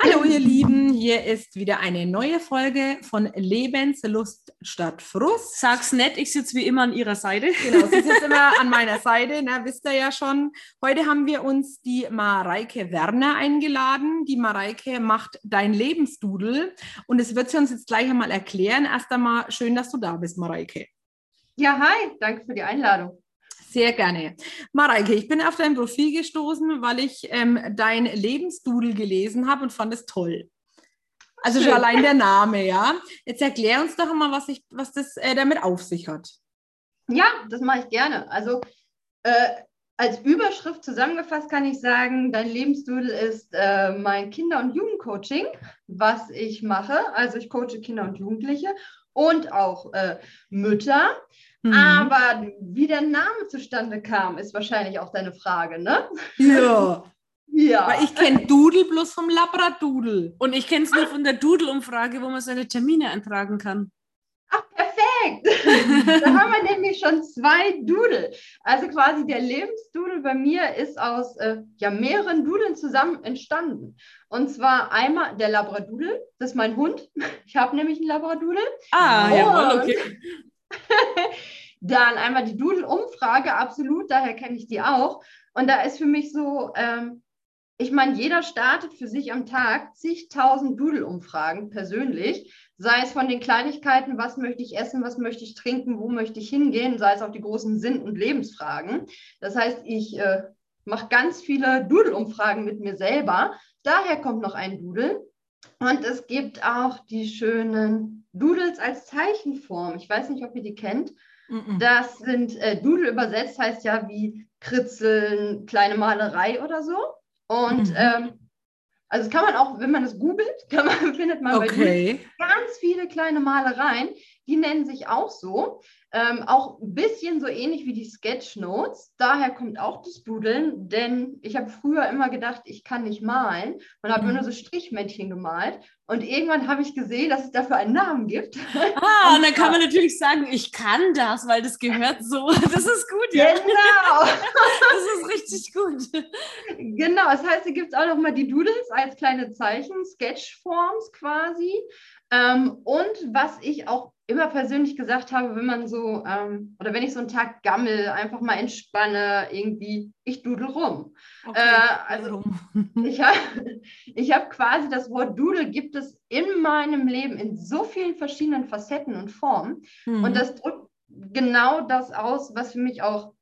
Hallo ihr Lieben, hier ist wieder eine neue Folge von Lebenslust statt Frust. Sag's nett, ich sitze wie immer an ihrer Seite. Genau, sie sitzt immer an meiner Seite, ne, wisst ihr ja schon. Heute haben wir uns die Mareike Werner eingeladen. Die Mareike macht dein Lebensdudel und es wird sie uns jetzt gleich einmal erklären. Erst einmal schön, dass du da bist, Mareike. Ja, hi, danke für die Einladung. Sehr gerne. Mareike, ich bin auf dein Profil gestoßen, weil ich ähm, dein Lebensdudel gelesen habe und fand es toll. Also schon allein der Name, ja. Jetzt erklär uns doch mal, was, ich, was das äh, damit auf sich hat. Ja, das mache ich gerne. Also äh, als Überschrift zusammengefasst kann ich sagen, dein Lebensdudel ist äh, mein Kinder- und Jugendcoaching, was ich mache. Also ich coache Kinder und Jugendliche und auch äh, Mütter. Mhm. Aber wie der Name zustande kam, ist wahrscheinlich auch deine Frage, ne? Ja. ja. Weil ich kenne Doodle bloß vom Labradudel. Und ich kenne es nur von der Doodle-Umfrage, wo man seine Termine eintragen kann. Ach, perfekt. da haben wir nämlich schon zwei Doodle. Also quasi der Lebensdoodle bei mir ist aus äh, ja, mehreren Dudeln zusammen entstanden. Und zwar einmal der Labradudel, das ist mein Hund. Ich habe nämlich einen Labradudel. Ah, ja, okay. Dann einmal die Doodle-Umfrage, absolut, daher kenne ich die auch. Und da ist für mich so, ähm, ich meine, jeder startet für sich am Tag zigtausend Doodle-Umfragen persönlich, sei es von den Kleinigkeiten, was möchte ich essen, was möchte ich trinken, wo möchte ich hingehen, sei es auch die großen Sinn- und Lebensfragen. Das heißt, ich äh, mache ganz viele Doodle-Umfragen mit mir selber. Daher kommt noch ein Doodle. Und es gibt auch die schönen Doodles als Zeichenform. Ich weiß nicht, ob ihr die kennt. Das sind äh, Doodle übersetzt, heißt ja wie Kritzeln, kleine Malerei oder so. Und mhm. ähm, also kann man auch, wenn man es googelt, kann man, findet man okay. bei ganz viele kleine Malereien, die nennen sich auch so. Ähm, auch ein bisschen so ähnlich wie die Sketchnotes. Daher kommt auch das Dudeln, denn ich habe früher immer gedacht, ich kann nicht malen und habe mhm. nur so Strichmännchen gemalt. Und irgendwann habe ich gesehen, dass es dafür einen Namen gibt. Ah, und, und dann kann man natürlich sagen, ich kann das, weil das gehört so. Das ist gut, ja. Genau. das ist richtig gut. Genau, das heißt, hier gibt es auch noch mal die Doodles als kleine Zeichen, Sketchforms quasi. Ähm, und was ich auch immer persönlich gesagt habe, wenn man so, ähm, oder wenn ich so einen Tag gammel, einfach mal entspanne, irgendwie, ich dudel rum. Okay, äh, also ich habe ich hab quasi das Wort Dudel gibt es in meinem Leben in so vielen verschiedenen Facetten und Formen. Mhm. Und das drückt genau das aus, was für mich auch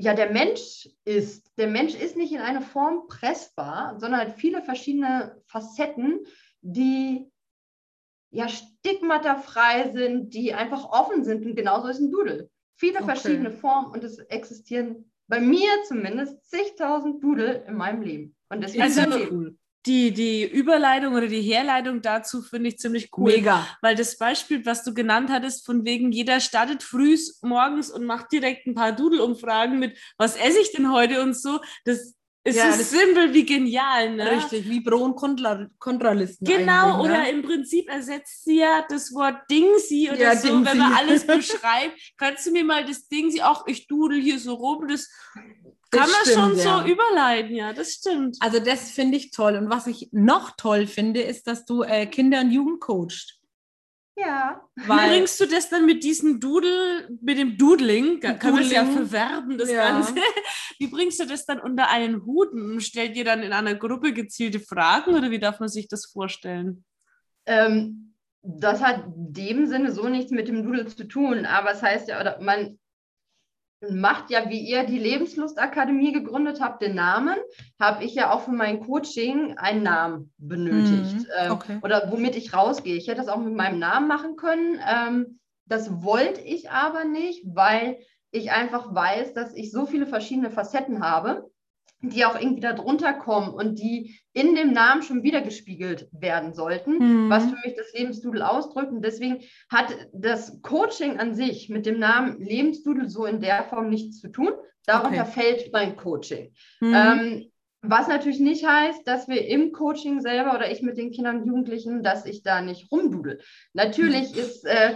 ja, der Mensch ist. Der Mensch ist nicht in eine Form pressbar, sondern hat viele verschiedene Facetten, die ja stigmatafrei sind, die einfach offen sind. Und genauso ist ein Doodle. Viele okay. verschiedene Formen und es existieren bei mir zumindest zigtausend Doodle in meinem Leben. Und deswegen also, cool. Die, die Überleitung oder die Herleitung dazu finde ich ziemlich cool. Mega. Weil das Beispiel, was du genannt hattest, von wegen jeder startet früh morgens und macht direkt ein paar Doodle-Umfragen mit, was esse ich denn heute und so, das, es ja, ist simpel wie genial, ne? Richtig, wie Pro- und Kontra Kontralisten. Genau, ne? oder im Prinzip ersetzt sie ja das Wort Dingsi oder ja, so, Dingsi. wenn man alles beschreibt. Kannst du mir mal das Dingsi, ach, ich dudel hier so rum, das, das kann man stimmt, schon ja. so überleiten, ja, das stimmt. Also das finde ich toll. Und was ich noch toll finde, ist, dass du äh, Kinder und Jugend coachst. Ja. Weil, Wie bringst du das dann mit diesem Doodle, mit dem Doodling, kann man es ja verwerben, das ja. Ganze. Wie bringst du das dann unter einen Hut und stellt ihr dann in einer Gruppe gezielte Fragen oder wie darf man sich das vorstellen? Ähm, das hat in dem Sinne so nichts mit dem Doodle zu tun, aber es heißt ja, oder man macht ja, wie ihr die Lebenslustakademie gegründet habt, den Namen, habe ich ja auch für mein Coaching einen Namen benötigt. Mhm, ähm, okay. oder womit ich rausgehe. Ich hätte das auch mit meinem Namen machen können. Ähm, das wollte ich aber nicht, weil ich einfach weiß, dass ich so viele verschiedene Facetten habe die auch irgendwie darunter kommen und die in dem Namen schon wieder gespiegelt werden sollten, mhm. was für mich das Lebensdudel ausdrückt. Und deswegen hat das Coaching an sich mit dem Namen Lebensdudel so in der Form nichts zu tun. Darunter okay. fällt mein Coaching. Mhm. Ähm, was natürlich nicht heißt, dass wir im Coaching selber oder ich mit den Kindern und Jugendlichen, dass ich da nicht rumdudel. Natürlich mhm. ist äh,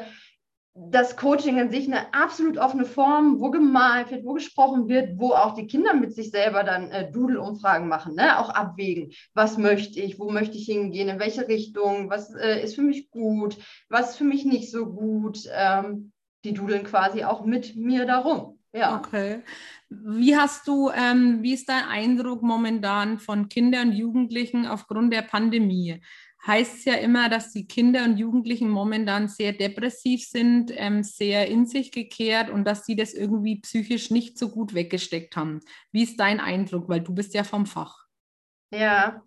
das Coaching in sich eine absolut offene Form, wo gemalt wird, wo gesprochen wird, wo auch die Kinder mit sich selber dann äh, Doodle-Umfragen machen, ne? auch abwägen, was möchte ich, wo möchte ich hingehen, in welche Richtung, was äh, ist für mich gut, was ist für mich nicht so gut. Ähm, die dudeln quasi auch mit mir darum. Ja. Okay. Wie hast du, ähm, wie ist dein Eindruck momentan von Kindern und Jugendlichen aufgrund der Pandemie? Heißt es ja immer, dass die Kinder und Jugendlichen momentan sehr depressiv sind, ähm, sehr in sich gekehrt und dass sie das irgendwie psychisch nicht so gut weggesteckt haben. Wie ist dein Eindruck? Weil du bist ja vom Fach. Ja,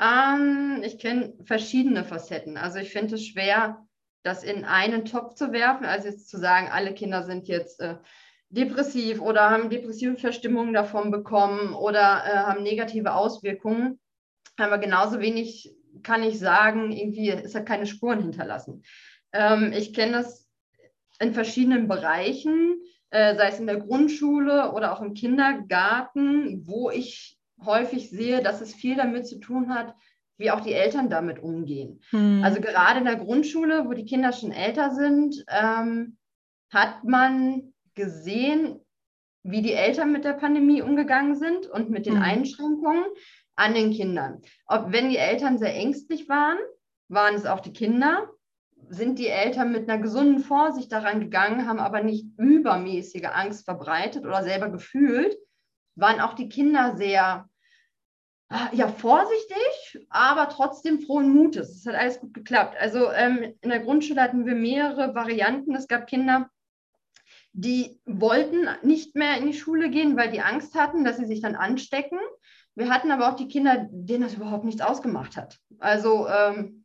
ähm, ich kenne verschiedene Facetten. Also ich finde es schwer, das in einen Topf zu werfen. Also jetzt zu sagen, alle Kinder sind jetzt äh, depressiv oder haben depressive Verstimmungen davon bekommen oder äh, haben negative Auswirkungen. Aber genauso wenig kann ich sagen, irgendwie, es hat keine Spuren hinterlassen. Ähm, ich kenne das in verschiedenen Bereichen, äh, sei es in der Grundschule oder auch im Kindergarten, wo ich häufig sehe, dass es viel damit zu tun hat, wie auch die Eltern damit umgehen. Hm. Also gerade in der Grundschule, wo die Kinder schon älter sind, ähm, hat man gesehen, wie die Eltern mit der Pandemie umgegangen sind und mit den hm. Einschränkungen an den Kindern. Ob wenn die Eltern sehr ängstlich waren, waren es auch die Kinder, sind die Eltern mit einer gesunden Vorsicht daran gegangen, haben aber nicht übermäßige Angst verbreitet oder selber gefühlt, waren auch die Kinder sehr ah, ja, vorsichtig, aber trotzdem frohen Mutes. Es hat alles gut geklappt. Also ähm, in der Grundschule hatten wir mehrere Varianten. Es gab Kinder, die wollten nicht mehr in die Schule gehen, weil die Angst hatten, dass sie sich dann anstecken. Wir hatten aber auch die Kinder, denen das überhaupt nichts ausgemacht hat. Also ähm,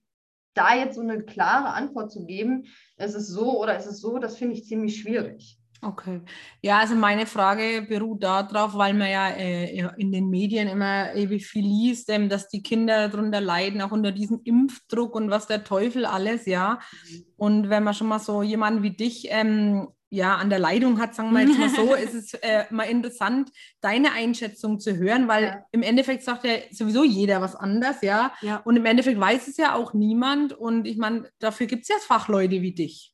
da jetzt so eine klare Antwort zu geben, ist es so oder ist es so, das finde ich ziemlich schwierig. Okay. Ja, also meine Frage beruht darauf, weil man ja äh, in den Medien immer ewig viel liest, ähm, dass die Kinder darunter leiden, auch unter diesem Impfdruck und was der Teufel alles, ja. Mhm. Und wenn man schon mal so jemanden wie dich ähm, ja, an der Leitung hat, sagen wir jetzt mal so, ist es äh, mal interessant, deine Einschätzung zu hören, weil ja. im Endeffekt sagt ja sowieso jeder was anders, ja? ja. Und im Endeffekt weiß es ja auch niemand. Und ich meine, dafür gibt es ja Fachleute wie dich.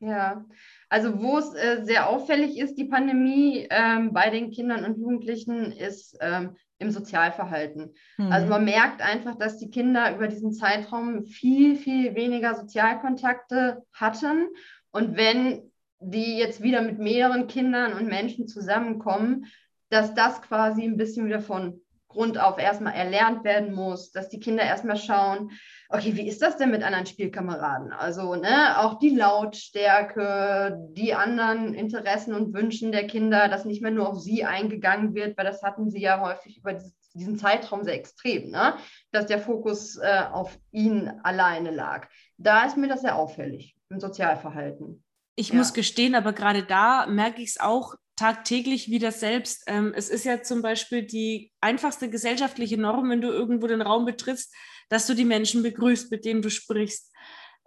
Ja, also wo es äh, sehr auffällig ist, die Pandemie ähm, bei den Kindern und Jugendlichen, ist ähm, im Sozialverhalten. Mhm. Also man merkt einfach, dass die Kinder über diesen Zeitraum viel, viel weniger Sozialkontakte hatten. Und wenn die jetzt wieder mit mehreren Kindern und Menschen zusammenkommen, dass das quasi ein bisschen wieder von Grund auf erstmal erlernt werden muss, dass die Kinder erstmal schauen, okay, wie ist das denn mit anderen Spielkameraden? Also ne, auch die Lautstärke, die anderen Interessen und Wünschen der Kinder, dass nicht mehr nur auf sie eingegangen wird, weil das hatten sie ja häufig über diesen Zeitraum sehr extrem, ne? dass der Fokus äh, auf ihn alleine lag. Da ist mir das sehr auffällig im Sozialverhalten. Ich ja. muss gestehen, aber gerade da merke ich es auch tagtäglich wieder selbst. Ähm, es ist ja zum Beispiel die einfachste gesellschaftliche Norm, wenn du irgendwo den Raum betrittst, dass du die Menschen begrüßt, mit denen du sprichst.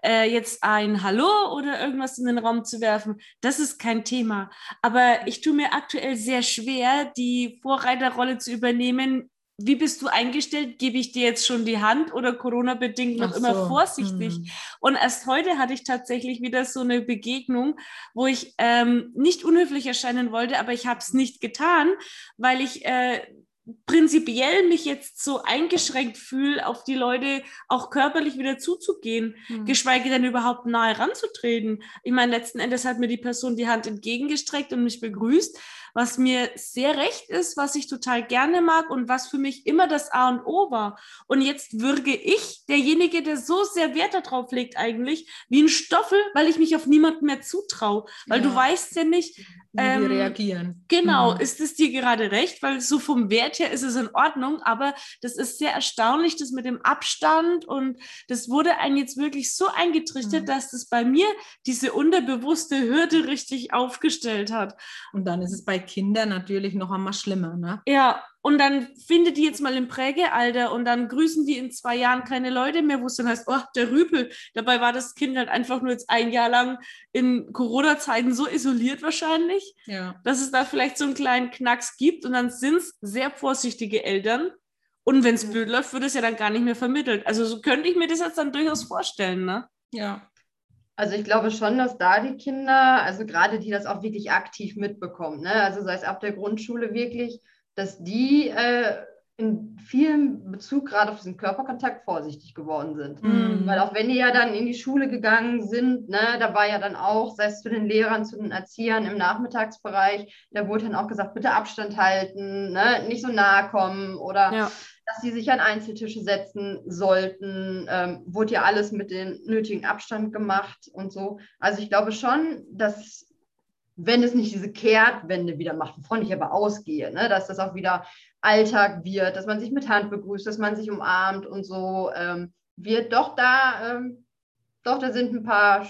Äh, jetzt ein Hallo oder irgendwas in den Raum zu werfen, das ist kein Thema. Aber ich tue mir aktuell sehr schwer, die Vorreiterrolle zu übernehmen, wie bist du eingestellt? Gebe ich dir jetzt schon die Hand oder Corona-bedingt noch so. immer vorsichtig? Hm. Und erst heute hatte ich tatsächlich wieder so eine Begegnung, wo ich ähm, nicht unhöflich erscheinen wollte, aber ich habe es nicht getan, weil ich äh, prinzipiell mich jetzt so eingeschränkt fühle, auf die Leute auch körperlich wieder zuzugehen, mhm. geschweige denn überhaupt nahe ranzutreten. Ich meine, letzten Endes hat mir die Person die Hand entgegengestreckt und mich begrüßt, was mir sehr recht ist, was ich total gerne mag und was für mich immer das A und O war. Und jetzt würge ich, derjenige, der so sehr Wert darauf legt eigentlich, wie ein Stoffel, weil ich mich auf niemanden mehr zutraue. Weil ja. du weißt ja nicht, wie ähm, wir reagieren. Genau, mhm. ist es dir gerade recht? Weil so vom Wert her ist es in Ordnung, aber das ist sehr erstaunlich, das mit dem Abstand und das wurde einem jetzt wirklich so eingetrichtert, mhm. dass das bei mir diese unterbewusste Hürde richtig aufgestellt hat. Und dann ist es bei Kindern natürlich noch einmal schlimmer, ne? Ja, und dann findet die jetzt mal im Prägealter und dann grüßen die in zwei Jahren keine Leute mehr, wo es dann heißt, oh, der Rüpel. Dabei war das Kind halt einfach nur jetzt ein Jahr lang in Corona-Zeiten so isoliert wahrscheinlich, ja. dass es da vielleicht so einen kleinen Knacks gibt und dann sind es sehr vorsichtige Eltern. Und wenn es blöd läuft, wird es ja dann gar nicht mehr vermittelt. Also so könnte ich mir das jetzt dann durchaus vorstellen, ne? Ja. Also ich glaube schon, dass da die Kinder, also gerade die das auch wirklich aktiv mitbekommen, ne? also sei es ab der Grundschule wirklich, dass die äh, in vielen Bezug gerade auf diesen Körperkontakt vorsichtig geworden sind. Mhm. Weil auch wenn die ja dann in die Schule gegangen sind, ne, da war ja dann auch, sei es zu den Lehrern, zu den Erziehern im Nachmittagsbereich, da wurde dann auch gesagt, bitte Abstand halten, ne, nicht so nahe kommen oder ja. dass sie sich an Einzeltische setzen sollten, ähm, wurde ja alles mit dem nötigen Abstand gemacht und so. Also ich glaube schon, dass wenn es nicht diese Kehrtwende wieder macht, wovon ich aber ausgehe, ne, dass das auch wieder Alltag wird, dass man sich mit Hand begrüßt, dass man sich umarmt und so ähm, wird. Doch da, ähm, doch da sind ein paar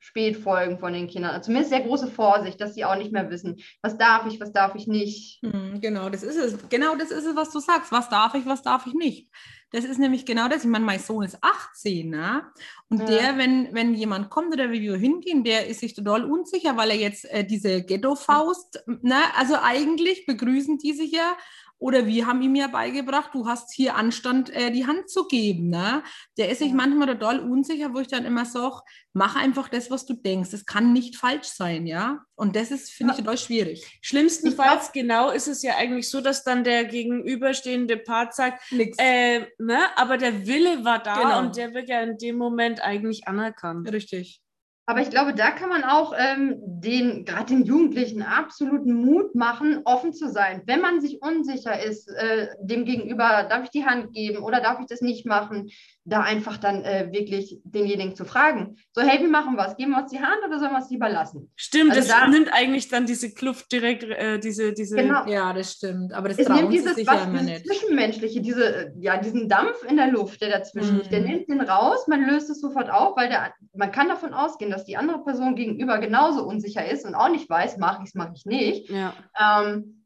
Spätfolgen von den Kindern. Zumindest sehr große Vorsicht, dass sie auch nicht mehr wissen, was darf ich, was darf ich nicht. Hm, genau, das ist es. Genau das ist es, was du sagst. Was darf ich, was darf ich nicht. Das ist nämlich genau das. Ich meine, mein Sohn ist 18, ne? Und ja. der, wenn, wenn jemand kommt oder wie wir hingehen, der ist sich total unsicher, weil er jetzt äh, diese Ghetto-Faust, ne? Also eigentlich begrüßen die sich ja oder wir haben ihm ja beigebracht, du hast hier Anstand, äh, die Hand zu geben. Ne? Der ist sich manchmal total unsicher, wo ich dann immer sage, mach einfach das, was du denkst. Es kann nicht falsch sein, ja. Und das ist, finde ich, total schwierig. Schlimmstenfalls genau ist es ja eigentlich so, dass dann der gegenüberstehende Part sagt, äh, ne, aber der Wille war da genau. und der wird ja in dem Moment eigentlich anerkannt. Richtig. Aber ich glaube, da kann man auch ähm, den, gerade den Jugendlichen absoluten Mut machen, offen zu sein. Wenn man sich unsicher ist, äh, dem Gegenüber, darf ich die Hand geben oder darf ich das nicht machen, da einfach dann äh, wirklich denjenigen zu fragen. So, hey, wie machen wir es? Geben wir uns die Hand oder sollen wir es lieber lassen? Stimmt, also das da, nimmt eigentlich dann diese Kluft direkt, äh, diese, diese. Genau. Ja, das stimmt. Aber das es nimmt dieses, sich was, ja dieses Zwischenmenschliche, diese, ja, diesen Dampf in der Luft, der dazwischen ist, der mhm. nimmt den raus, man löst es sofort auf, weil der, man kann davon ausgehen, dass die andere Person gegenüber genauso unsicher ist und auch nicht weiß, mache ich es, mache ich nicht. Ja. Ähm,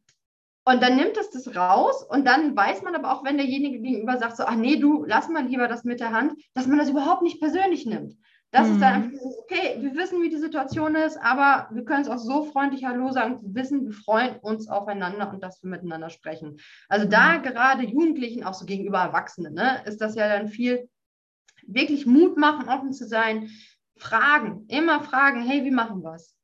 und dann nimmt es das raus und dann weiß man aber auch, wenn derjenige gegenüber sagt, so, ach nee, du, lass mal lieber das mit der Hand, dass man das überhaupt nicht persönlich nimmt. Das mhm. ist dann mhm. einfach okay, wir wissen, wie die Situation ist, aber wir können es auch so freundlich Hallo sagen, wir wissen, wir freuen uns aufeinander und dass wir miteinander sprechen. Also mhm. da gerade Jugendlichen, auch so gegenüber Erwachsenen, ne, ist das ja dann viel, wirklich Mut machen, offen zu sein, fragen, immer fragen, hey, wie machen wir es?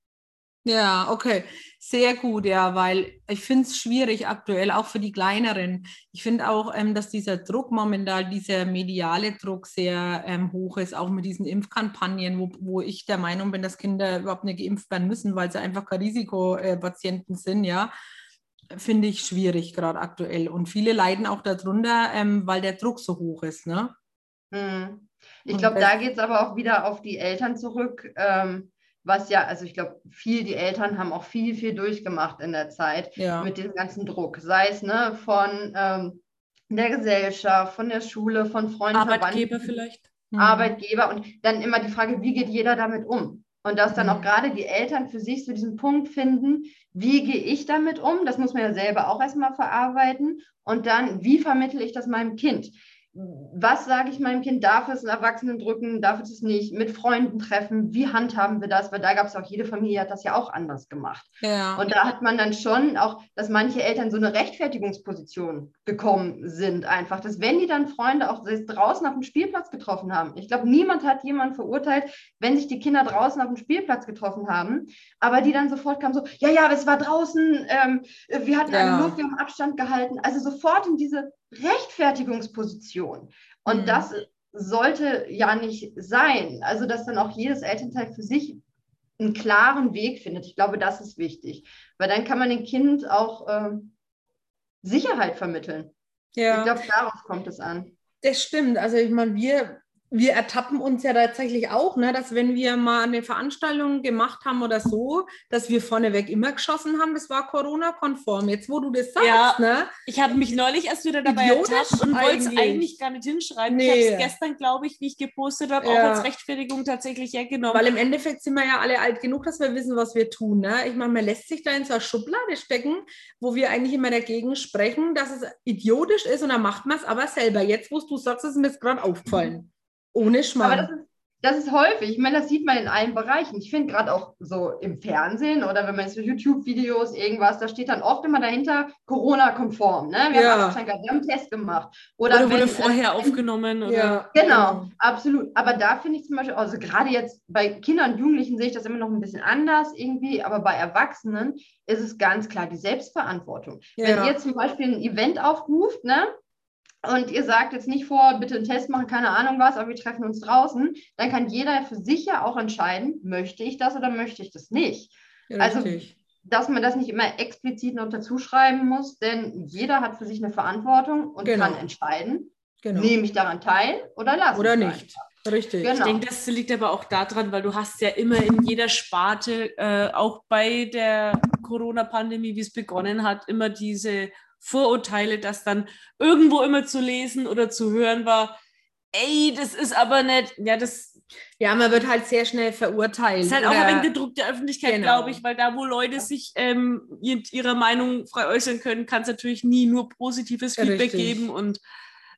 Ja, okay. Sehr gut, ja, weil ich finde es schwierig aktuell, auch für die Kleineren. Ich finde auch, ähm, dass dieser Druck momentan, dieser mediale Druck sehr ähm, hoch ist, auch mit diesen Impfkampagnen, wo, wo ich der Meinung bin, dass Kinder überhaupt nicht geimpft werden müssen, weil sie einfach keine Risikopatienten sind, ja. Finde ich schwierig gerade aktuell. Und viele leiden auch darunter, ähm, weil der Druck so hoch ist, ne? Hm. Ich glaube, da geht es aber auch wieder auf die Eltern zurück. Was ja, also ich glaube, viel, die Eltern haben auch viel, viel durchgemacht in der Zeit ja. mit diesem ganzen Druck. Sei es ne, von ähm, der Gesellschaft, von der Schule, von Freunden, Arbeitgeber vielleicht. Mhm. Arbeitgeber und dann immer die Frage, wie geht jeder damit um? Und dass dann mhm. auch gerade die Eltern für sich so diesen Punkt finden, wie gehe ich damit um? Das muss man ja selber auch erstmal verarbeiten. Und dann, wie vermittle ich das meinem Kind? Was sage ich meinem Kind, darf es einen Erwachsenen drücken, darf es es nicht, mit Freunden treffen, wie handhaben wir das? Weil da gab es auch, jede Familie hat das ja auch anders gemacht. Ja. Und da hat man dann schon auch, dass manche Eltern so eine Rechtfertigungsposition gekommen sind, einfach, dass wenn die dann Freunde auch draußen auf dem Spielplatz getroffen haben, ich glaube, niemand hat jemanden verurteilt, wenn sich die Kinder draußen auf dem Spielplatz getroffen haben, aber die dann sofort kamen so, ja, ja, es war draußen, ähm, wir hatten ja. eine Luft, wir haben Abstand gehalten, also sofort in diese Rechtfertigungsposition. Und mhm. das sollte ja nicht sein. Also, dass dann auch jedes Elternteil für sich einen klaren Weg findet. Ich glaube, das ist wichtig, weil dann kann man dem Kind auch äh, Sicherheit vermitteln. Ja. Ich glaube, darauf kommt es an. Das stimmt. Also ich meine, wir wir ertappen uns ja tatsächlich auch, ne, dass wenn wir mal eine Veranstaltung gemacht haben oder so, dass wir vorneweg immer geschossen haben, das war Corona-konform. Jetzt, wo du das sagst, ja, ne? Ich habe mich neulich erst wieder dabei ertappt und wollte es eigentlich gar nicht hinschreiben. Nee. Ich habe es gestern, glaube ich, wie ich gepostet habe, ja. auch als Rechtfertigung tatsächlich hergenommen. Weil im Endeffekt sind wir ja alle alt genug, dass wir wissen, was wir tun. Ne? Ich meine, man lässt sich da in so eine Schublade stecken, wo wir eigentlich immer dagegen sprechen, dass es idiotisch ist und dann macht man es aber selber. Jetzt, wo du sagst, ist mir gerade aufgefallen. Ohne Schmarrn. Aber das ist, das ist häufig. Ich meine, das sieht man in allen Bereichen. Ich finde gerade auch so im Fernsehen oder wenn man so YouTube-Videos, irgendwas, da steht dann oft immer dahinter Corona-konform. Ne? Wir, Ja. haben wir haben einen Test gemacht. Oder, Oder wurde wenn, vorher äh, aufgenommen. Oder? Ja. Genau, absolut. Aber da finde ich zum Beispiel, also gerade jetzt bei Kindern und Jugendlichen sehe ich das immer noch ein bisschen anders irgendwie, aber bei Erwachsenen ist es ganz klar die Selbstverantwortung. Wenn Ja. ihr zum Beispiel ein Event aufruft, ne? Und ihr sagt jetzt nicht vor, bitte einen Test machen, keine Ahnung was, aber wir treffen uns draußen, dann kann jeder für sich ja auch entscheiden, möchte ich das oder möchte ich das nicht. Also, Richtig. Dass man das nicht immer explizit noch dazu schreiben muss, denn jeder hat für sich eine Verantwortung und Genau. kann entscheiden, genau. nehme ich daran teil oder lasse Oder es nicht. Richtig. Genau. Ich denke, das liegt aber auch daran, weil du hast ja immer in jeder Sparte, äh, auch bei der Corona-Pandemie, wie es begonnen hat, immer diese Vorurteile, dass dann irgendwo immer zu lesen oder zu hören war, ey, das ist aber nicht, ja, das Ja, man wird halt sehr schnell verurteilt. ist halt auch ein Druck der Öffentlichkeit, Genau. glaube ich, weil da, wo Leute sich ähm, ihr- ihrer Meinung frei äußern können, kann es natürlich nie nur positives Feedback Richtig. geben und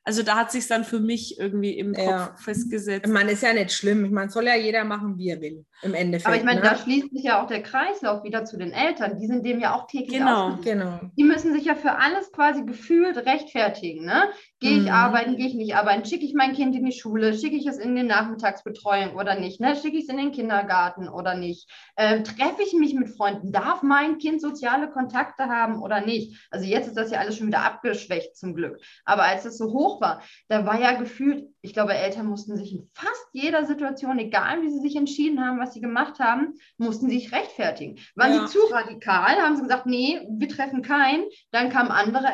also da hat sich dann für mich irgendwie im Kopf Ja. festgesetzt. Meine, ist ja nicht schlimm. Ich meine, soll ja jeder machen, wie er will, im Endeffekt. Aber ich meine, ne? da schließt sich ja auch der Kreislauf wieder zu den Eltern. Die sind dem ja auch täglich Genau. ausgesetzt. Genau. Die müssen sich ja für alles quasi gefühlt rechtfertigen. Ne? Gehe ich Mhm. arbeiten, gehe ich nicht arbeiten? Schicke ich mein Kind in die Schule? Schicke ich es in die Nachmittagsbetreuung oder nicht? Ne? Schicke ich es in den Kindergarten oder nicht? Ähm, treffe ich mich mit Freunden? Darf mein Kind soziale Kontakte haben oder nicht? Also jetzt ist das ja alles schon wieder abgeschwächt zum Glück. Aber als es so hoch war, da war ja gefühlt, ich glaube, Eltern mussten sich in fast jeder Situation, egal wie sie sich entschieden haben, was sie gemacht haben, mussten sich rechtfertigen. Waren Ja. sie zu radikal, haben sie gesagt, nee, wir treffen keinen. Dann kamen andere,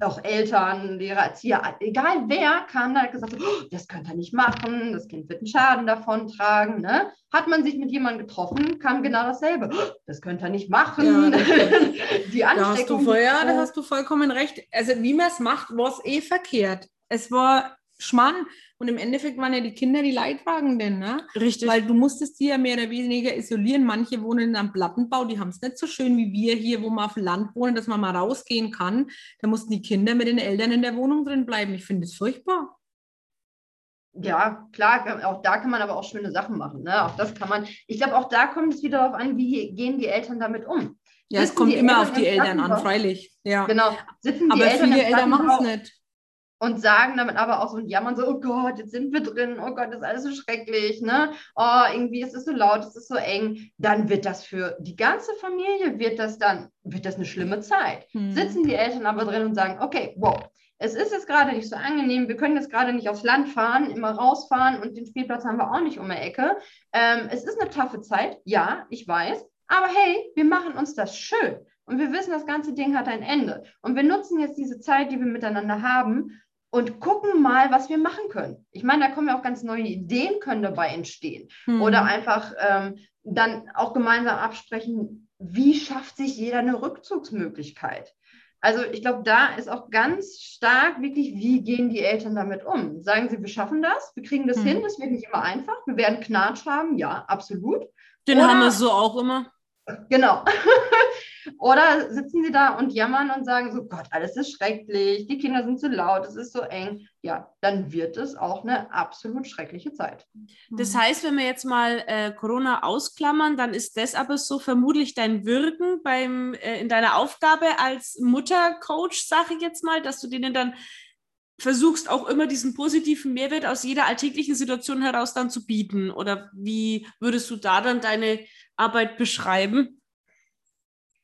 auch Eltern, Lehrer, Erzieher, egal wer, kam da und hat gesagt, oh, das könnt ihr nicht machen, das Kind wird einen Schaden davon tragen. Ne? Hat man sich mit jemandem getroffen, kam genau dasselbe. Oh, das könnt ihr nicht machen. Ja, Die Da hast, du Ansteckung. voll, ja, da so. hast du vollkommen recht. Also wie man es macht, war es eh verkehrt. Es war Schmarrn. Und im Endeffekt waren ja die Kinder die Leidtragenden, ne? Richtig. Weil du musstest die ja mehr oder weniger isolieren. Manche wohnen am Plattenbau, die haben es nicht so schön wie wir hier, wo wir auf dem Land wohnen, dass man mal rausgehen kann. Da mussten die Kinder mit den Eltern in der Wohnung drin bleiben. Ich finde es furchtbar. Ja, klar, auch da kann man aber auch schöne Sachen machen. Ne? Auch das kann man. Ich glaube, auch da kommt es wieder darauf an, wie gehen die Eltern damit um. Ja, es Sitzen kommt die immer Eltern auf die Eltern an, freilich. Ja. Genau. Sitzen die Aber Eltern viele Eltern machen es nicht. Und sagen damit aber auch so und jammern so, oh Gott, jetzt sind wir drin, oh Gott, das ist alles so schrecklich, ne? Oh, irgendwie ist es so laut, es ist so eng. Dann wird das für die ganze Familie, wird das dann, wird das eine schlimme Zeit. Hm. Sitzen die Eltern aber drin und sagen, okay, wow, es ist jetzt gerade nicht so angenehm, wir können jetzt gerade nicht aufs Land fahren, immer rausfahren und den Spielplatz haben wir auch nicht um die Ecke. Ähm, es ist eine taffe Zeit, ja, ich weiß, aber hey, wir machen uns das schön. Und wir wissen, das ganze Ding hat ein Ende. Und wir nutzen jetzt diese Zeit, die wir miteinander haben und gucken mal, was wir machen können. Ich meine, da kommen ja auch ganz neue Ideen, können dabei entstehen. Hm. Oder einfach ähm, dann auch gemeinsam absprechen, wie schafft sich jeder eine Rückzugsmöglichkeit. Also ich glaube, da ist auch ganz stark wirklich, wie gehen die Eltern damit um? Sagen sie, wir schaffen das, wir kriegen das Hm. hin, das wird nicht immer einfach, wir werden Knatsch haben, ja, absolut. Den Oder- haben wir so auch immer. Genau. Oder sitzen sie da und jammern und sagen so, Gott, alles ist schrecklich, die Kinder sind zu laut, es ist so eng. Ja, dann wird es auch eine absolut schreckliche Zeit. Das heißt, wenn wir jetzt mal äh, Corona ausklammern, dann ist das aber so vermutlich dein Wirken beim, äh, in deiner Aufgabe als Muttercoach, sage ich jetzt mal, dass du denen dann versuchst, auch immer diesen positiven Mehrwert aus jeder alltäglichen Situation heraus dann zu bieten. Oder wie würdest du da dann deine Arbeit beschreiben?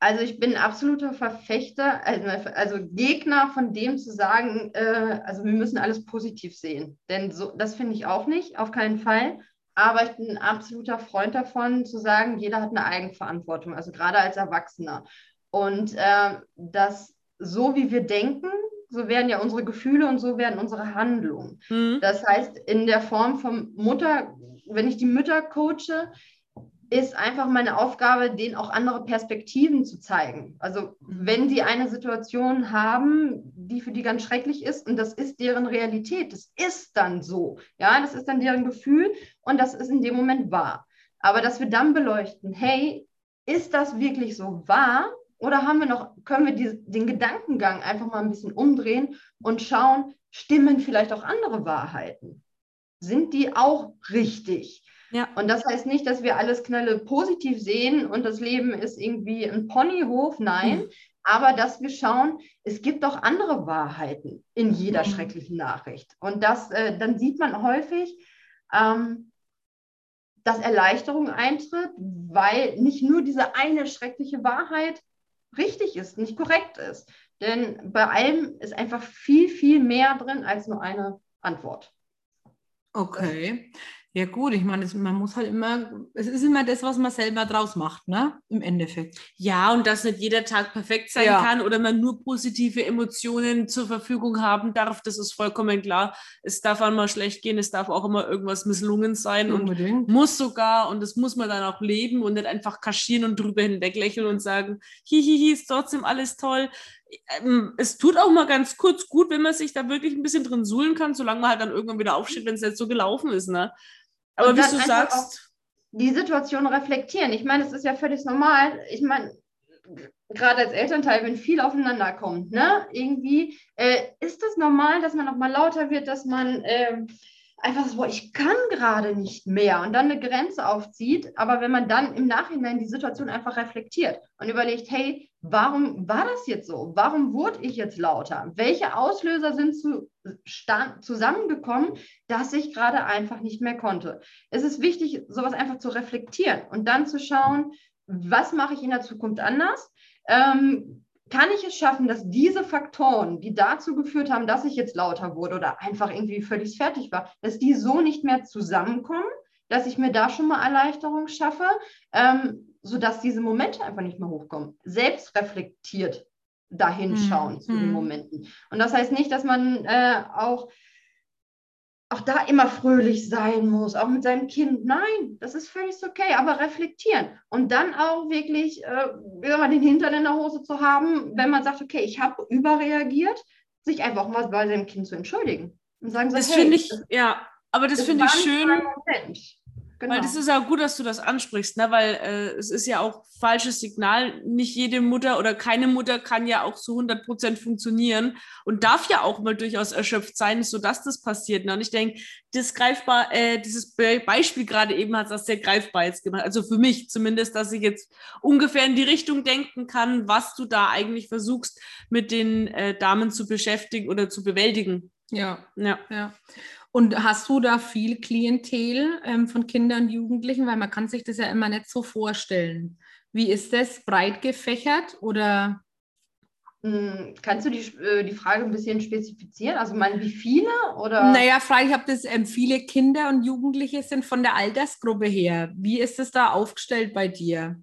Also ich bin ein absoluter Verfechter, also, also Gegner von dem zu sagen, äh, also wir müssen alles positiv sehen. Denn so, das finde ich auch nicht, auf keinen Fall. Aber ich bin ein absoluter Freund davon, zu sagen, jeder hat eine Eigenverantwortung, also gerade als Erwachsener. Und äh, dass so wie wir denken, so werden ja unsere Gefühle und so werden unsere Handlungen. Hm? Das heißt, in der Form von Mutter, wenn ich die Mütter coache, ist einfach meine Aufgabe, denen auch andere Perspektiven zu zeigen. Also wenn die eine Situation haben, die für die ganz schrecklich ist und das ist deren Realität, das ist dann so, ja, das ist dann deren Gefühl und das ist in dem Moment wahr. Aber dass wir dann beleuchten, hey, ist das wirklich so wahr oder haben wir noch, können wir die, den Gedankengang einfach mal ein bisschen umdrehen und schauen, stimmen vielleicht auch andere Wahrheiten? sind die auch richtig. Ja. Und das heißt nicht, dass wir alles knalle positiv sehen und das Leben ist irgendwie ein Ponyhof. Nein, mhm. aber dass wir schauen, es gibt auch andere Wahrheiten in jeder mhm. schrecklichen Nachricht. Und das, äh, dann sieht man häufig, ähm, dass Erleichterung eintritt, weil nicht nur diese eine schreckliche Wahrheit richtig ist, nicht korrekt ist. Denn bei allem ist einfach viel, viel mehr drin als nur eine Antwort. Okay. Ja, gut, ich meine, man muss halt immer, es ist immer das, was man selber draus macht, ne? Im Endeffekt. Ja, und dass nicht jeder Tag perfekt sein ja. kann oder man nur positive Emotionen zur Verfügung haben darf, das ist vollkommen klar. Es darf auch mal schlecht gehen, es darf auch immer irgendwas misslungen sein Unbedingt. und muss sogar, und das muss man dann auch leben und nicht einfach kaschieren und drüber hinweg lächeln und sagen, hihihi, ist trotzdem alles toll ähm, es tut auch mal ganz kurz gut, wenn man sich da wirklich ein bisschen drin suhlen kann, solange man halt dann irgendwann wieder aufsteht, wenn es jetzt so gelaufen ist. Ne? Aber wie du sagst. Die Situation reflektieren. Ich meine, es ist ja völlig normal. Ich meine, gerade als Elternteil, wenn viel aufeinander kommt, ne, irgendwie äh, ist es normal, dass man auch mal lauter wird, dass man äh, einfach so, ich kann gerade nicht mehr und dann eine Grenze aufzieht. Aber wenn man dann im Nachhinein die Situation einfach reflektiert und überlegt, hey, warum war das jetzt so? Warum wurde ich jetzt lauter? Welche Auslöser sind zu, zusammengekommen, dass ich gerade einfach nicht mehr konnte? Es ist wichtig, sowas einfach zu reflektieren und dann zu schauen, was mache ich in der Zukunft anders? Ähm, kann ich es schaffen, dass diese Faktoren, die dazu geführt haben, dass ich jetzt lauter wurde oder einfach irgendwie völlig fertig war, dass die so nicht mehr zusammenkommen, dass ich mir da schon mal Erleichterung schaffe, ähm, sodass diese Momente einfach nicht mehr hochkommen. Selbstreflektiert dahin schauen hm. zu den hm. Momenten. Und das heißt nicht, dass man äh, auch auch da immer fröhlich sein muss, auch mit seinem Kind. Nein, das ist völlig okay, aber reflektieren und dann auch wirklich äh, den Hintern in der Hose zu haben, wenn man sagt, okay, ich habe überreagiert, sich einfach mal bei seinem Kind zu entschuldigen und sagen so, das hey, finde ich, ja, aber das, das finde ich schön. Genau. Weil das ist ja gut, dass du das ansprichst, ne? weil äh, es ist ja auch falsches Signal. Nicht jede Mutter oder keine Mutter kann ja auch zu 100 Prozent funktionieren und darf ja auch mal durchaus erschöpft sein, sodass das passiert. Ne? Und ich denke, das greifbar, äh, dieses Be Beispiel gerade eben hat das sehr greifbar jetzt gemacht. Also für mich zumindest, dass ich jetzt ungefähr in die Richtung denken kann, was du da eigentlich versuchst, mit den äh, Damen zu beschäftigen oder zu bewältigen. Ja, ja, ja. Und hast du da viel Klientel ähm, von Kindern und Jugendlichen? Weil man kann sich das ja immer nicht so vorstellen. Wie ist das? Breit gefächert oder? Hm, kannst du die, äh, die Frage ein bisschen spezifizieren? Also meine, wie viele? Oder? Naja, frage ich, ob das ähm, viele Kinder und Jugendliche sind von der Altersgruppe her. Wie ist es da aufgestellt bei dir?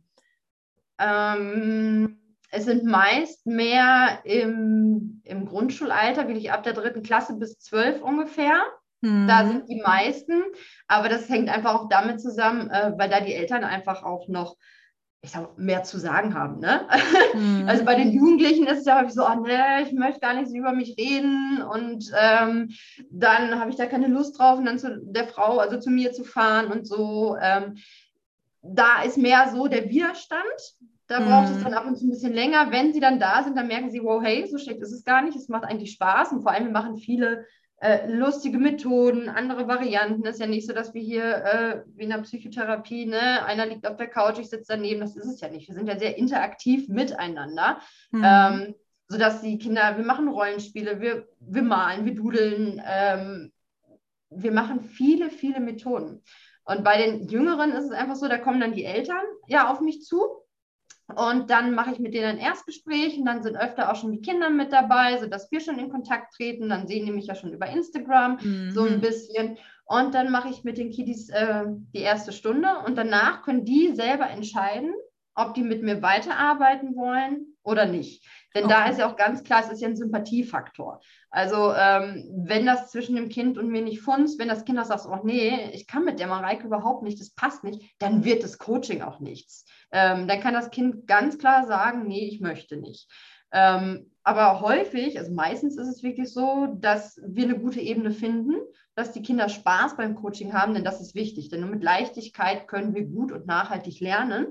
Ähm, es sind meist mehr im, im Grundschulalter, wirklich ab der dritten Klasse bis zwölf ungefähr. Mhm. Da sind die meisten, aber das hängt einfach auch damit zusammen, äh, weil da die Eltern einfach auch noch ich sag, mehr zu sagen haben. Ne? Mhm. Also bei den Jugendlichen ist es ja häufig so, oh, nee, ich möchte gar nicht so über mich reden und ähm, dann habe ich da keine Lust drauf und dann zu der Frau, also zu mir zu fahren und so. Ähm, da ist mehr so der Widerstand. Da braucht es mhm. dann ab und zu ein bisschen länger. Wenn sie dann da sind, dann merken sie, wow, hey, so schlecht ist es gar nicht. Es macht eigentlich Spaß und vor allem wir machen viele äh, lustige Methoden, andere Varianten. Es ist ja nicht so, dass wir hier äh, wie in der Psychotherapie, ne, einer liegt auf der Couch, ich sitze daneben. Das ist es ja nicht. Wir sind ja sehr interaktiv miteinander. Mhm. Ähm, sodass die Kinder, wir machen Rollenspiele, wir, wir malen, wir dudeln, ähm, wir machen viele, viele Methoden. Und bei den Jüngeren ist es einfach so, da kommen dann die Eltern ja auf mich zu und dann mache ich mit denen ein Erstgespräch und dann sind öfter auch schon die Kinder mit dabei, sodass wir schon in Kontakt treten. Dann sehen die mich ja schon über Instagram mhm. so ein bisschen. Und dann mache ich mit den Kiddies äh, die erste Stunde und danach können die selber entscheiden, ob die mit mir weiterarbeiten wollen oder nicht. Denn okay. da ist ja auch ganz klar, es ist ja ein Sympathiefaktor. Also ähm, wenn das zwischen dem Kind und mir nicht funzt, wenn das Kind auch sagt, oh nee, ich kann mit der Mareike überhaupt nicht, das passt nicht, dann wird das Coaching auch nichts. Ähm, dann kann das Kind ganz klar sagen, nee, ich möchte nicht. Ähm, aber häufig, also meistens ist es wirklich so, dass wir eine gute Ebene finden, dass die Kinder Spaß beim Coaching haben, denn das ist wichtig. Denn nur mit Leichtigkeit können wir gut und nachhaltig lernen.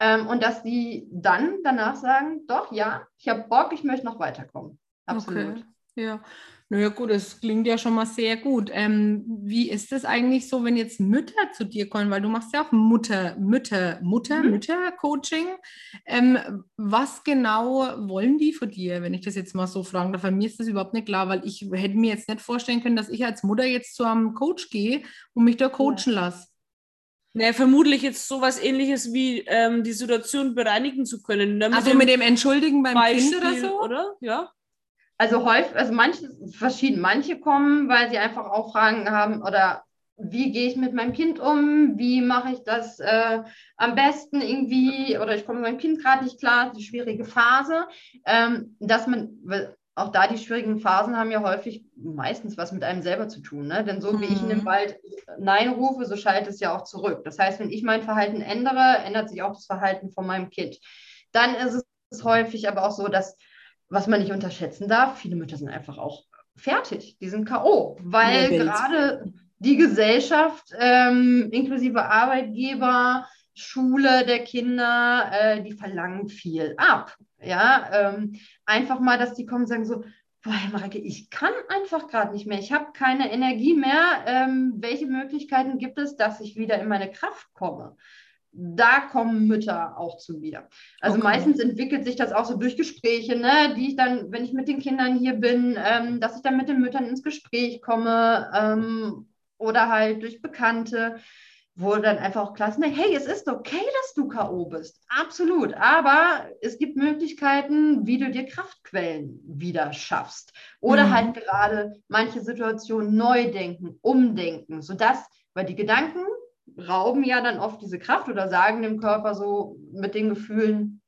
Ähm, und dass die dann danach sagen, doch, ja, ich habe Bock, ich möchte noch weiterkommen. Absolut. Okay. Ja, Naja, gut, das klingt ja schon mal sehr gut. Ähm, wie ist es eigentlich so, wenn jetzt Mütter zu dir kommen? Weil du machst ja auch Mutter, Mütter, Mutter, mhm. Mütter-Coaching. Ähm, was genau wollen die von dir, wenn ich das jetzt mal so fragen darf? Bei mir ist das überhaupt nicht klar, weil ich hätte mir jetzt nicht vorstellen können, dass ich als Mutter jetzt zu einem Coach gehe und mich da coachen ja. lasse. Naja, vermutlich jetzt sowas ähnliches wie ähm, die Situation bereinigen zu können. Ne? also mit dem Entschuldigen beim Beispiel, Kind oder so? Oder? Ja. Also häufig, also manche verschieden. Manche kommen, weil sie einfach auch Fragen haben oder wie gehe ich mit meinem Kind um? Wie mache ich das äh, am besten irgendwie? Oder ich komme mit meinem Kind gerade nicht klar, die schwierige Phase. Ähm, dass man, auch da die schwierigen Phasen haben ja häufig meistens was mit einem selber zu tun. Ne? Denn so mhm. wie ich in dem mhm. Wald Nein rufe, so schaltet es ja auch zurück. Das heißt, wenn ich mein Verhalten ändere, ändert sich auch das Verhalten von meinem Kind. Dann ist es häufig aber auch so, dass was man nicht unterschätzen darf, viele Mütter sind einfach auch fertig, die sind K.O., weil gerade die Gesellschaft, ähm, inklusive Arbeitgeber, Schule der Kinder, äh, die verlangen viel ab. Ja, ähm, einfach mal, dass die kommen und sagen so, boah, Marike, ich kann einfach gerade nicht mehr, ich habe keine Energie mehr. Ähm, welche Möglichkeiten gibt es, dass ich wieder in meine Kraft komme? da kommen Mütter auch zu mir. Also okay. meistens entwickelt sich das auch so durch Gespräche, ne, die ich dann, wenn ich mit den Kindern hier bin, ähm, dass ich dann mit den Müttern ins Gespräch komme ähm, oder halt durch Bekannte, wo dann einfach auch klar ist, ne, hey, es ist okay, dass du K.O. bist. Absolut. Aber es gibt Möglichkeiten, wie du dir Kraftquellen wieder schaffst. Oder mhm. halt gerade manche Situationen neu denken, umdenken, sodass, weil die Gedanken rauben ja dann oft diese Kraft oder sagen dem Körper so mit den Gefühlen,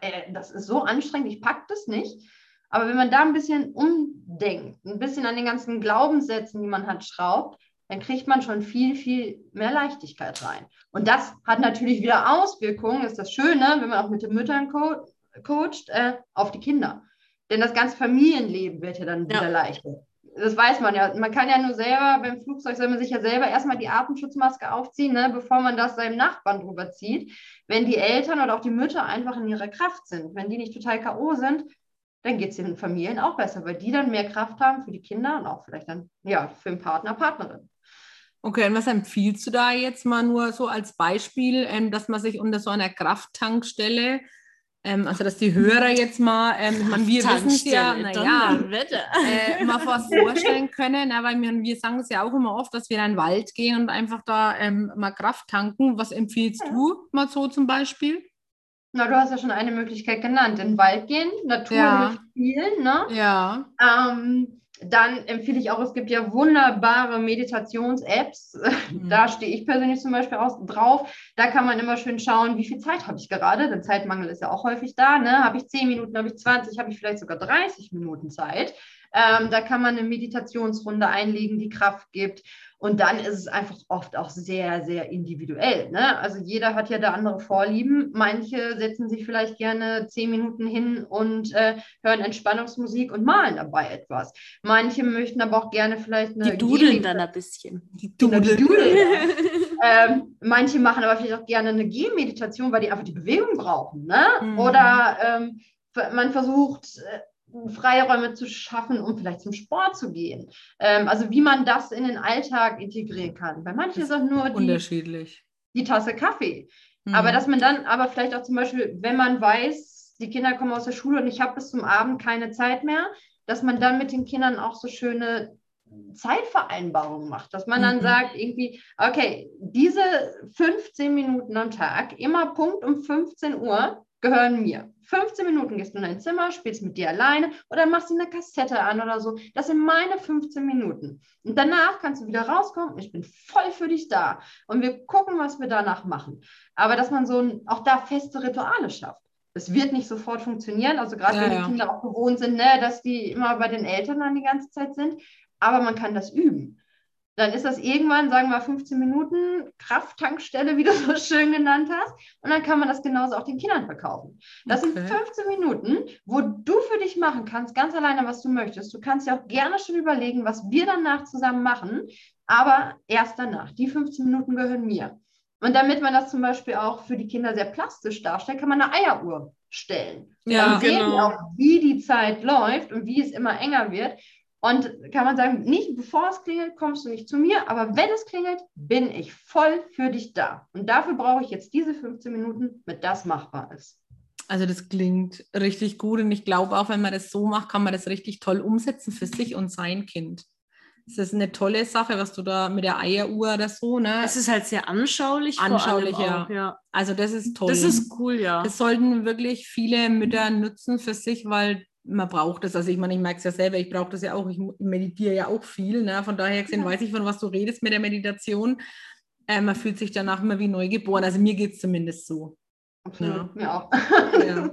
äh, das ist so anstrengend, ich packe das nicht. Aber wenn man da ein bisschen umdenkt, ein bisschen an den ganzen Glaubenssätzen, die man hat, schraubt, dann kriegt man schon viel, viel mehr Leichtigkeit rein. Und das hat natürlich wieder Auswirkungen, ist das Schöne, wenn man auch mit den Müttern co coacht, äh, auf die Kinder. Denn das ganze Familienleben wird ja dann ja. wieder leichter das weiß man ja. Man kann ja nur selber, beim Flugzeug soll man sich ja selber erstmal die Atemschutzmaske aufziehen, ne, bevor man das seinem Nachbarn drüber zieht. Wenn die Eltern oder auch die Mütter einfach in ihrer Kraft sind, wenn die nicht total K.O. sind, dann geht es den Familien auch besser, weil die dann mehr Kraft haben für die Kinder und auch vielleicht dann ja, für den Partner, Partnerin. Okay, und was empfiehlst du da jetzt mal nur so als Beispiel, ähm, dass man sich unter so einer Krafttankstelle ähm, also, dass die Hörer jetzt mal, ähm, ich meine, wir wissen es ja, naja, äh, mal was vorstellen können, aber wir, wir sagen es ja auch immer oft, dass wir in den Wald gehen und einfach da ähm, mal Kraft tanken. Was empfiehlst ja. du mal so zum Beispiel? Na, du hast ja schon eine Möglichkeit genannt, in den Wald gehen, Natur ja. spielen, ne? Ja. Ähm, dann empfehle ich auch, es gibt ja wunderbare Meditations-Apps. Mhm. Da stehe ich persönlich zum Beispiel auch drauf. Da kann man immer schön schauen, wie viel Zeit habe ich gerade. Der Zeitmangel ist ja auch häufig da. Ne? Habe ich 10 Minuten, habe ich 20, habe ich vielleicht sogar 30 Minuten Zeit. Ähm, da kann man eine Meditationsrunde einlegen, die Kraft gibt. Und dann ist es einfach oft auch sehr, sehr individuell. Ne? Also jeder hat ja da andere Vorlieben. Manche setzen sich vielleicht gerne zehn Minuten hin und äh, hören Entspannungsmusik und malen dabei etwas. Manche möchten aber auch gerne vielleicht eine. Die dudeln dann ein bisschen. Die dudeln. Die dudeln ja. ähm, manche machen aber vielleicht auch gerne eine Gehmeditation, weil die einfach die Bewegung brauchen. Ne? Mhm. Oder ähm, man versucht, äh, Freiräume zu schaffen, um vielleicht zum Sport zu gehen. Ähm, also wie man das in den Alltag integrieren kann. Bei manchen ist auch nur die, unterschiedlich. die Tasse Kaffee. Mhm. Aber dass man dann aber vielleicht auch zum Beispiel, wenn man weiß, die Kinder kommen aus der Schule und ich habe bis zum Abend keine Zeit mehr, dass man dann mit den Kindern auch so schöne Zeitvereinbarungen macht, dass man dann mhm. sagt, irgendwie, okay, diese 15 Minuten am Tag, immer Punkt um 15 Uhr, gehören mir. 15 Minuten gehst du in dein Zimmer, spielst mit dir alleine oder machst dir eine Kassette an oder so. Das sind meine 15 Minuten. Und danach kannst du wieder rauskommen. Ich bin voll für dich da. Und wir gucken, was wir danach machen. Aber dass man so ein, auch da feste Rituale schafft. Das wird nicht sofort funktionieren. Also gerade ja, wenn die ja. Kinder auch gewohnt sind, ne, dass die immer bei den Eltern dann die ganze Zeit sind. Aber man kann das üben dann ist das irgendwann, sagen wir mal, 15 Minuten Krafttankstelle, wie du so schön genannt hast. Und dann kann man das genauso auch den Kindern verkaufen. Das okay. sind 15 Minuten, wo du für dich machen kannst, ganz alleine, was du möchtest. Du kannst ja auch gerne schon überlegen, was wir danach zusammen machen, aber erst danach. Die 15 Minuten gehören mir. Und damit man das zum Beispiel auch für die Kinder sehr plastisch darstellt, kann man eine Eieruhr stellen. Ja, dann sehen genau. auch, wie die Zeit läuft und wie es immer enger wird. Und kann man sagen, nicht bevor es klingelt, kommst du nicht zu mir, aber wenn es klingelt, bin ich voll für dich da. Und dafür brauche ich jetzt diese 15 Minuten, mit das machbar ist. Also das klingt richtig gut und ich glaube auch, wenn man das so macht, kann man das richtig toll umsetzen für sich und sein Kind. Das ist eine tolle Sache, was du da mit der Eieruhr oder so, ne? Es ist halt sehr anschaulich. Anschaulich, ja. Auch, ja. Also das ist toll. Das ist cool, ja. Das sollten wirklich viele Mütter nutzen für sich, weil man braucht das. Also ich meine, ich merke es ja selber, ich brauche das ja auch. Ich meditiere ja auch viel. Ne? Von daher gesehen ja. weiß ich, von was du redest mit der Meditation. Äh, man fühlt sich danach immer wie neu geboren. Also mir geht es zumindest so. Absolut, ja. mir auch. ja.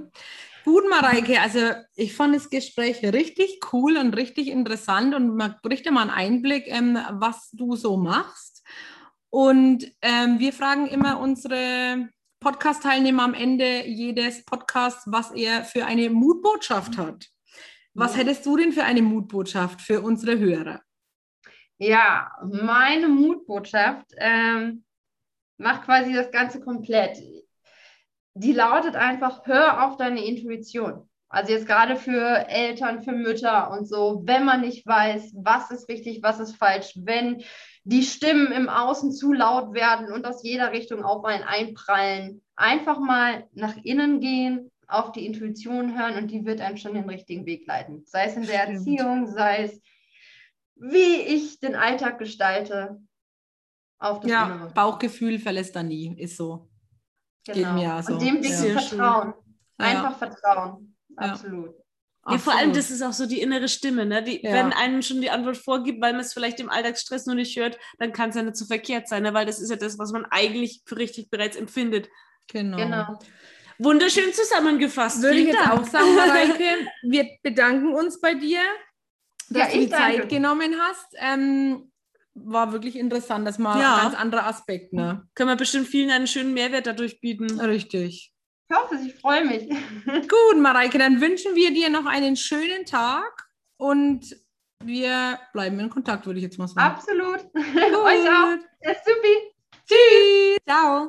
Gut, Mareike, also ich fand das Gespräch richtig cool und richtig interessant und man kriegt mal einen Einblick, ähm, was du so machst. Und ähm, wir fragen immer unsere Podcast-Teilnehmer am Ende jedes Podcasts, was er für eine Mutbotschaft hat. Was hättest du denn für eine Mutbotschaft für unsere Hörer? Ja, meine Mutbotschaft ähm, macht quasi das Ganze komplett. Die lautet einfach, hör auf deine Intuition. Also jetzt gerade für Eltern, für Mütter und so, wenn man nicht weiß, was ist richtig, was ist falsch, wenn die Stimmen im Außen zu laut werden und aus jeder Richtung auf einen einprallen, einfach mal nach innen gehen, auf die Intuition hören und die wird einem schon den richtigen Weg leiten. Sei es in der. Erziehung, sei es wie ich den Alltag gestalte. Auf das ja, Innere. Bauchgefühl verlässt da nie, ist so. Genau. Geht mir so. Und dem Weg ja. vertrauen. Einfach ja. vertrauen. Absolut. Ja, vor allem, das ist auch so die innere Stimme, ne? Die, ja. Wenn einem schon die Antwort vorgibt, weil man es vielleicht im Alltagsstress nur nicht hört, dann kann es ja nicht zu so verkehrt sein, ne? weil das ist ja das, was man eigentlich für richtig bereits empfindet. Genau. genau. Wunderschön zusammengefasst. Würde ich jetzt Dank. auch sagen, Mareike, wir bedanken uns bei dir, dass ja, du die danke. Zeit genommen hast. Ähm, war wirklich interessant, das mal ja. ein ganz anderer Aspekt. Ne? Können wir bestimmt vielen einen schönen Mehrwert dadurch bieten. Richtig. Ich hoffe, ich freue mich. Gut, Mareike, dann wünschen wir dir noch einen schönen Tag und wir bleiben in Kontakt, würde ich jetzt mal sagen. Absolut. Euch auch. Ja, supi. Tschüss. Ciao.